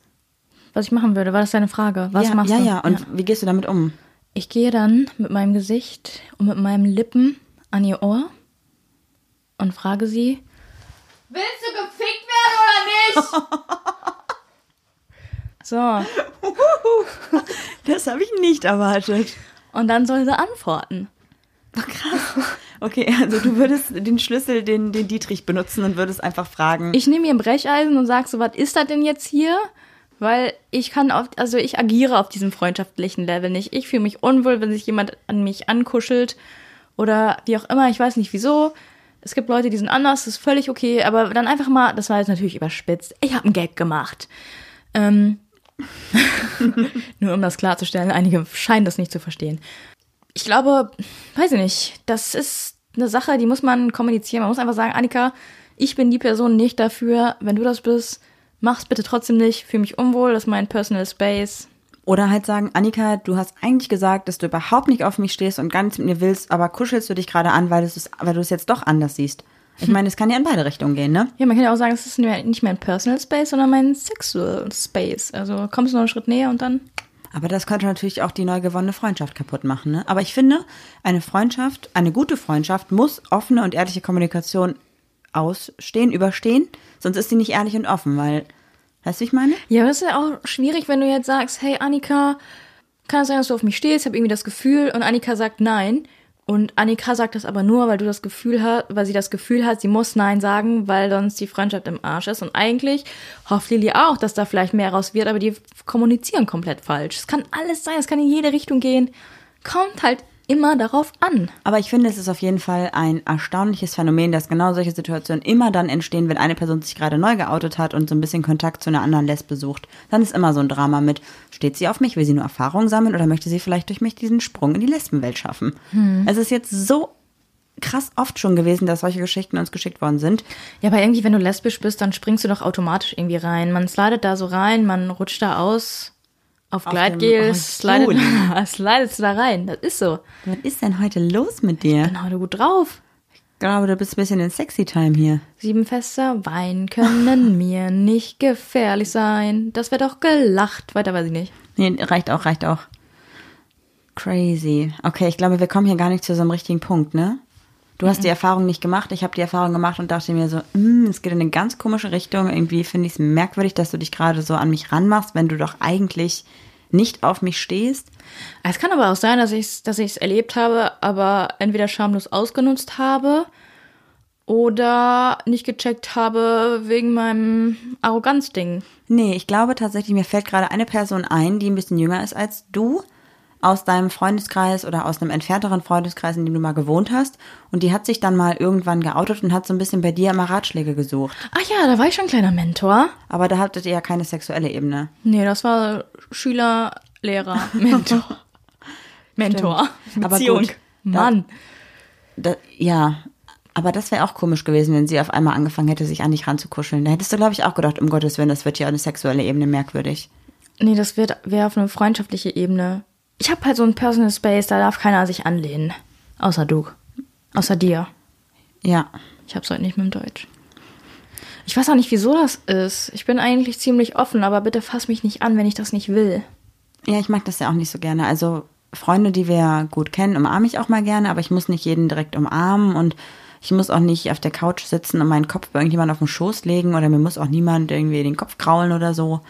Was ich machen würde? War das deine Frage? Was ja, machst ja, du? ja. Und wie gehst du damit um? Ich gehe dann mit meinem Gesicht und mit meinen Lippen an ihr Ohr und frage sie, Willst du gefickt werden oder nicht? so, Das habe ich nicht erwartet. und dann soll sie antworten. Okay, also du würdest den Schlüssel, den, den Dietrich benutzen und würdest einfach fragen. Ich nehme ihr ein Brecheisen und sag so, was ist das denn jetzt hier? Weil ich kann auf, also ich agiere auf diesem freundschaftlichen Level nicht. Ich fühle mich unwohl, wenn sich jemand an mich ankuschelt oder wie auch immer. Ich weiß nicht wieso. Es gibt Leute, die sind anders, das ist völlig okay. Aber dann einfach mal, das war jetzt natürlich überspitzt. Ich habe einen Gag gemacht. Ähm, nur um das klarzustellen, einige scheinen das nicht zu verstehen. Ich glaube, weiß ich nicht, das ist eine Sache, die muss man kommunizieren. Man muss einfach sagen, Annika, ich bin die Person nicht dafür. Wenn du das bist, mach's bitte trotzdem nicht. Fühle mich unwohl, das ist mein Personal Space. Oder halt sagen, Annika, du hast eigentlich gesagt, dass du überhaupt nicht auf mich stehst und gar nichts mit mir willst, aber kuschelst du dich gerade an, weil, es, weil du es jetzt doch anders siehst. Ich meine, es kann ja in beide Richtungen gehen, ne? Ja, man kann ja auch sagen, es ist nicht mein Personal Space, sondern mein Sexual Space. Also kommst du noch einen Schritt näher und dann. Aber das könnte natürlich auch die neu gewonnene Freundschaft kaputt machen, ne? Aber ich finde, eine Freundschaft, eine gute Freundschaft muss offene und ehrliche Kommunikation ausstehen, überstehen, sonst ist sie nicht ehrlich und offen, weil, weißt du, ich meine? Ja, das ist ja auch schwierig, wenn du jetzt sagst, hey Annika, kann es sein, dass du auf mich stehst? Ich habe irgendwie das Gefühl und Annika sagt nein. Und Annika sagt das aber nur, weil du das Gefühl hast, weil sie das Gefühl hat, sie muss Nein sagen, weil sonst die Freundschaft im Arsch ist. Und eigentlich hofft Lili auch, dass da vielleicht mehr raus wird, aber die kommunizieren komplett falsch. Es kann alles sein, es kann in jede Richtung gehen. Kommt halt immer darauf an. Aber ich finde, es ist auf jeden Fall ein erstaunliches Phänomen, dass genau solche Situationen immer dann entstehen, wenn eine Person sich gerade neu geoutet hat und so ein bisschen Kontakt zu einer anderen Lesbe sucht. Dann ist immer so ein Drama mit, steht sie auf mich, will sie nur Erfahrung sammeln oder möchte sie vielleicht durch mich diesen Sprung in die Lesbenwelt schaffen? Es ist jetzt so krass oft schon gewesen, dass solche Geschichten uns geschickt worden sind. Ja, aber irgendwie, wenn du lesbisch bist, dann springst du doch automatisch irgendwie rein. Man slidet da so rein, man rutscht da aus. Auf Auf Gleitgel slidet, slidest du da rein. Das ist so. Was ist denn heute los mit dir? Genau, du gut drauf. Ich glaube, du bist ein bisschen in Sexy Time hier. Sieben Fässer Wein können mir nicht gefährlich sein. Das wird doch gelacht. Weiter weiß ich nicht. Nee, reicht auch, reicht auch. Crazy. Okay, ich glaube, wir kommen hier gar nicht zu so einem richtigen Punkt, ne? Du hast die Erfahrung nicht gemacht, ich habe die Erfahrung gemacht und dachte mir so, mm, es geht in eine ganz komische Richtung. Irgendwie finde ich es merkwürdig, dass du dich gerade so an mich ranmachst, wenn du doch eigentlich nicht auf mich stehst. Es kann aber auch sein, dass ich es dass ich's erlebt habe, aber entweder schamlos ausgenutzt habe oder nicht gecheckt habe wegen meinem Arroganzding. Nee, ich glaube tatsächlich, mir fällt gerade eine Person ein, die ein bisschen jünger ist als du, aus deinem Freundeskreis oder aus einem entfernteren Freundeskreis, in dem du mal gewohnt hast. Und die hat sich dann mal irgendwann geoutet und hat so ein bisschen bei dir immer Ratschläge gesucht. Ach ja, da war ich schon ein kleiner Mentor. Aber da hattet ihr ja keine sexuelle Ebene. Nee, das war Schüler, Lehrer, Mentor. Mentor. Aber Beziehung. gut, da- Mann. Da, ja, aber das wäre auch komisch gewesen, wenn sie auf einmal angefangen hätte, sich an dich ranzukuscheln. Da hättest du, glaube ich, auch gedacht, um Gottes Willen, das wird ja eine sexuelle Ebene merkwürdig. Nee, das wird wäre auf eine freundschaftliche Ebene. Ich habe halt so einen Personal Space, da darf keiner sich anlehnen. Außer du. Außer dir. Ja. Ich hab's heute nicht mit dem Deutsch. Ich weiß auch nicht, wieso das ist. Ich bin eigentlich ziemlich offen, aber bitte fass mich nicht an, wenn ich das nicht will. Ja, ich mag das ja auch nicht so gerne. Also Freunde, die wir gut kennen, umarme ich auch mal gerne, aber ich muss nicht jeden direkt umarmen und ich muss auch nicht auf der Couch sitzen und meinen Kopf bei irgendjemand auf den Schoß legen oder mir muss auch niemand irgendwie den Kopf kraulen oder so.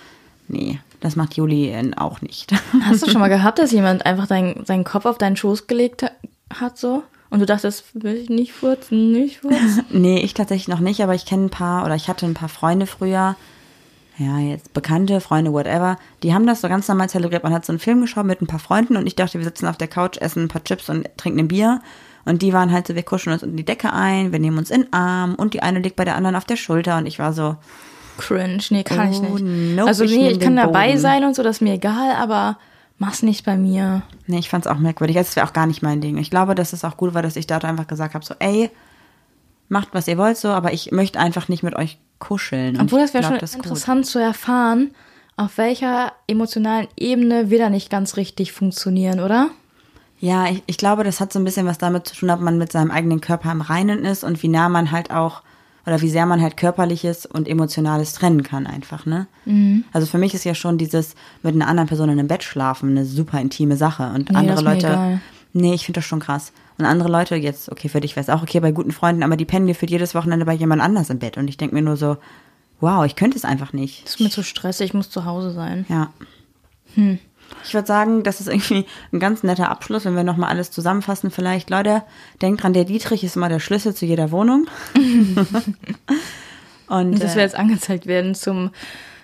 Nee, das macht Juli auch nicht. Hast du schon mal gehabt, dass jemand einfach dein, seinen Kopf auf deinen Schoß gelegt ha- hat so? Und du dachtest, will ich nicht furzen, nicht furzen? nee, ich tatsächlich noch nicht, aber ich kenne ein paar oder ich hatte ein paar Freunde früher, ja, jetzt Bekannte, Freunde, whatever, die haben das so ganz normal zelebriert. Man hat so einen Film geschaut mit ein paar Freunden und ich dachte, wir sitzen auf der Couch, essen ein paar Chips und trinken ein Bier. Und die waren halt so, wir kuscheln uns unter die Decke ein, wir nehmen uns in den Arm und die eine liegt bei der anderen auf der Schulter und ich war so, Cringe, nee, kann ich Oh, nicht. nope, also ich nee, nehm ich kann dabei Boden. sein und so, das ist mir egal, aber mach's nicht bei mir. nee, ich fand's auch merkwürdig. Also, Das wäre auch gar nicht mein Ding. Ich glaube, dass es auch gut war, dass ich da einfach gesagt habe, so, ey, macht was ihr wollt so, aber ich möchte einfach nicht mit euch kuscheln. Obwohl das ich wäre schon das ist gut. interessant zu erfahren, auf welcher emotionalen Ebene wir da nicht ganz richtig funktionieren, oder? Ja, ich, ich glaube, das hat so ein bisschen was damit zu tun, ob man mit seinem eigenen Körper im Reinen ist und wie nah man halt auch oder wie sehr man halt körperliches und emotionales trennen kann einfach, ne? Mhm. Also für mich ist ja schon dieses mit einer anderen Person in einem Bett schlafen eine super intime Sache und Nee, andere Leute egal. Nee, ich finde das schon krass. Und andere Leute jetzt, okay, für dich wäre es auch okay bei guten Freunden, aber die pennen gefühlt jedes Wochenende bei jemand anders im Bett und ich denke mir nur so, wow, ich könnte es einfach nicht. Das ist mir zu stressig, ich muss zu Hause sein. Ja. Hm. Ich würde sagen, das ist irgendwie ein ganz netter Abschluss, wenn wir nochmal alles zusammenfassen. Vielleicht, Leute, denkt dran, der Dietrich ist immer der Schlüssel zu jeder Wohnung. Und Und das äh, wir jetzt angezeigt werden zum,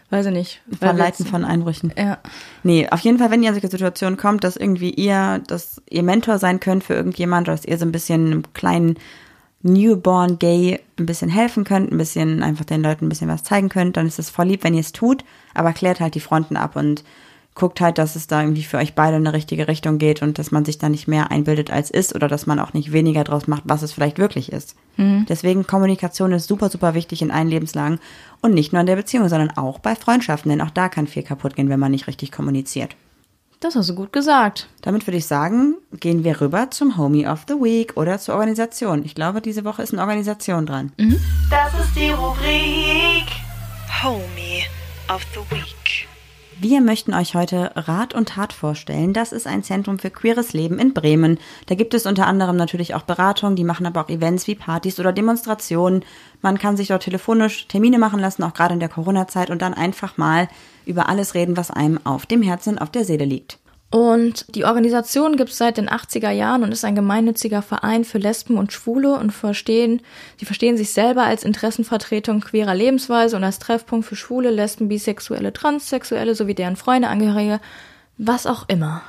weiß ich nicht. Verleiten von Einbrüchen. Ja. Nee, auf jeden Fall, wenn ihr in solche Situationen kommt, dass irgendwie ihr, dass ihr Mentor sein könnt für irgendjemand, dass ihr so ein bisschen einem kleinen Newborn Gay ein bisschen helfen könnt, ein bisschen einfach den Leuten ein bisschen was zeigen könnt, dann ist es voll lieb, wenn ihr es tut, aber klärt halt die Fronten ab und guckt halt, dass es da irgendwie für euch beide in eine richtige Richtung geht und dass man sich da nicht mehr einbildet als ist oder dass man auch nicht weniger draus macht, was es vielleicht wirklich ist. Deswegen Kommunikation ist super, super wichtig in allen Lebenslagen und nicht nur in der Beziehung, sondern auch bei Freundschaften, denn auch da kann viel kaputt gehen, wenn man nicht richtig kommuniziert. Das hast du gut gesagt. Damit würde ich sagen, gehen wir rüber zum Homie of the Week oder zur Organisation. Ich glaube, diese Woche ist eine Organisation dran. Das ist die Rubrik Homie of the Week. Wir möchten euch heute Rat und Tat vorstellen. Das ist ein Zentrum für queeres Leben in Bremen. Da gibt es unter anderem natürlich auch Beratungen, die machen aber auch Events wie Partys oder Demonstrationen. Man kann sich dort telefonisch Termine machen lassen, auch gerade in der Corona-Zeit und dann einfach mal über alles reden, was einem auf dem Herzen und auf der Seele liegt. Und die Organisation gibt es seit den 80er Jahren und ist ein gemeinnütziger Verein für Lesben und Schwule und verstehen, sie verstehen sich selber als Interessenvertretung queerer Lebensweise und als Treffpunkt für Schwule, Lesben, Bisexuelle, Transsexuelle sowie deren Freunde, Angehörige, was auch immer.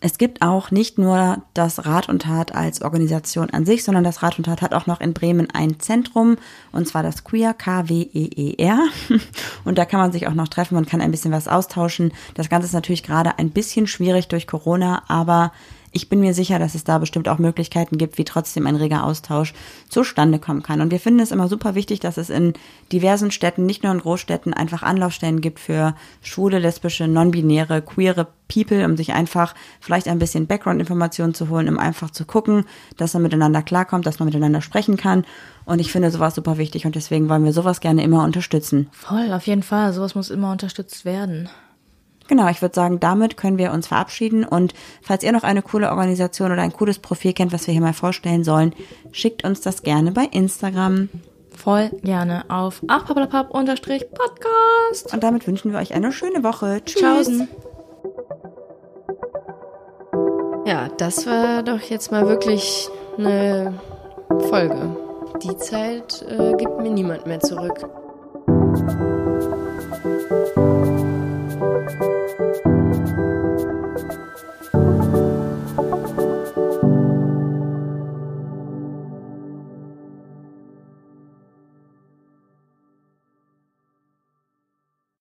Es gibt auch nicht nur das Rat und Tat als Organisation an sich, sondern das Rat und Tat hat auch noch in Bremen ein Zentrum, und zwar das Queer, K-W-E-E-R. Und da kann man sich auch noch treffen und kann ein bisschen was austauschen. Das Ganze ist natürlich gerade ein bisschen schwierig durch Corona, aber ich bin mir sicher, dass es da bestimmt auch Möglichkeiten gibt, wie trotzdem ein reger Austausch zustande kommen kann. Und wir finden es immer super wichtig, dass es in diversen Städten, nicht nur in Großstädten, einfach Anlaufstellen gibt für schwule, lesbische, non-binäre, queere People, um sich einfach vielleicht ein bisschen Background-Informationen zu holen, um einfach zu gucken, dass man miteinander klarkommt, dass man miteinander sprechen kann. Und ich finde sowas super wichtig und deswegen wollen wir sowas gerne immer unterstützen. Voll, auf jeden Fall. Sowas muss immer unterstützt werden. Genau, ich würde sagen, damit können wir uns verabschieden. Und falls ihr noch eine coole Organisation oder ein cooles Profil kennt, was wir hier mal vorstellen sollen, schickt uns das gerne bei Instagram. Voll gerne auf achpappalapapp-podcast. Und damit wünschen wir euch eine schöne Woche. Tschüss. Tschaußen. Ja, das war doch jetzt mal wirklich eine Folge. Die Zeit äh, gibt mir niemand mehr zurück.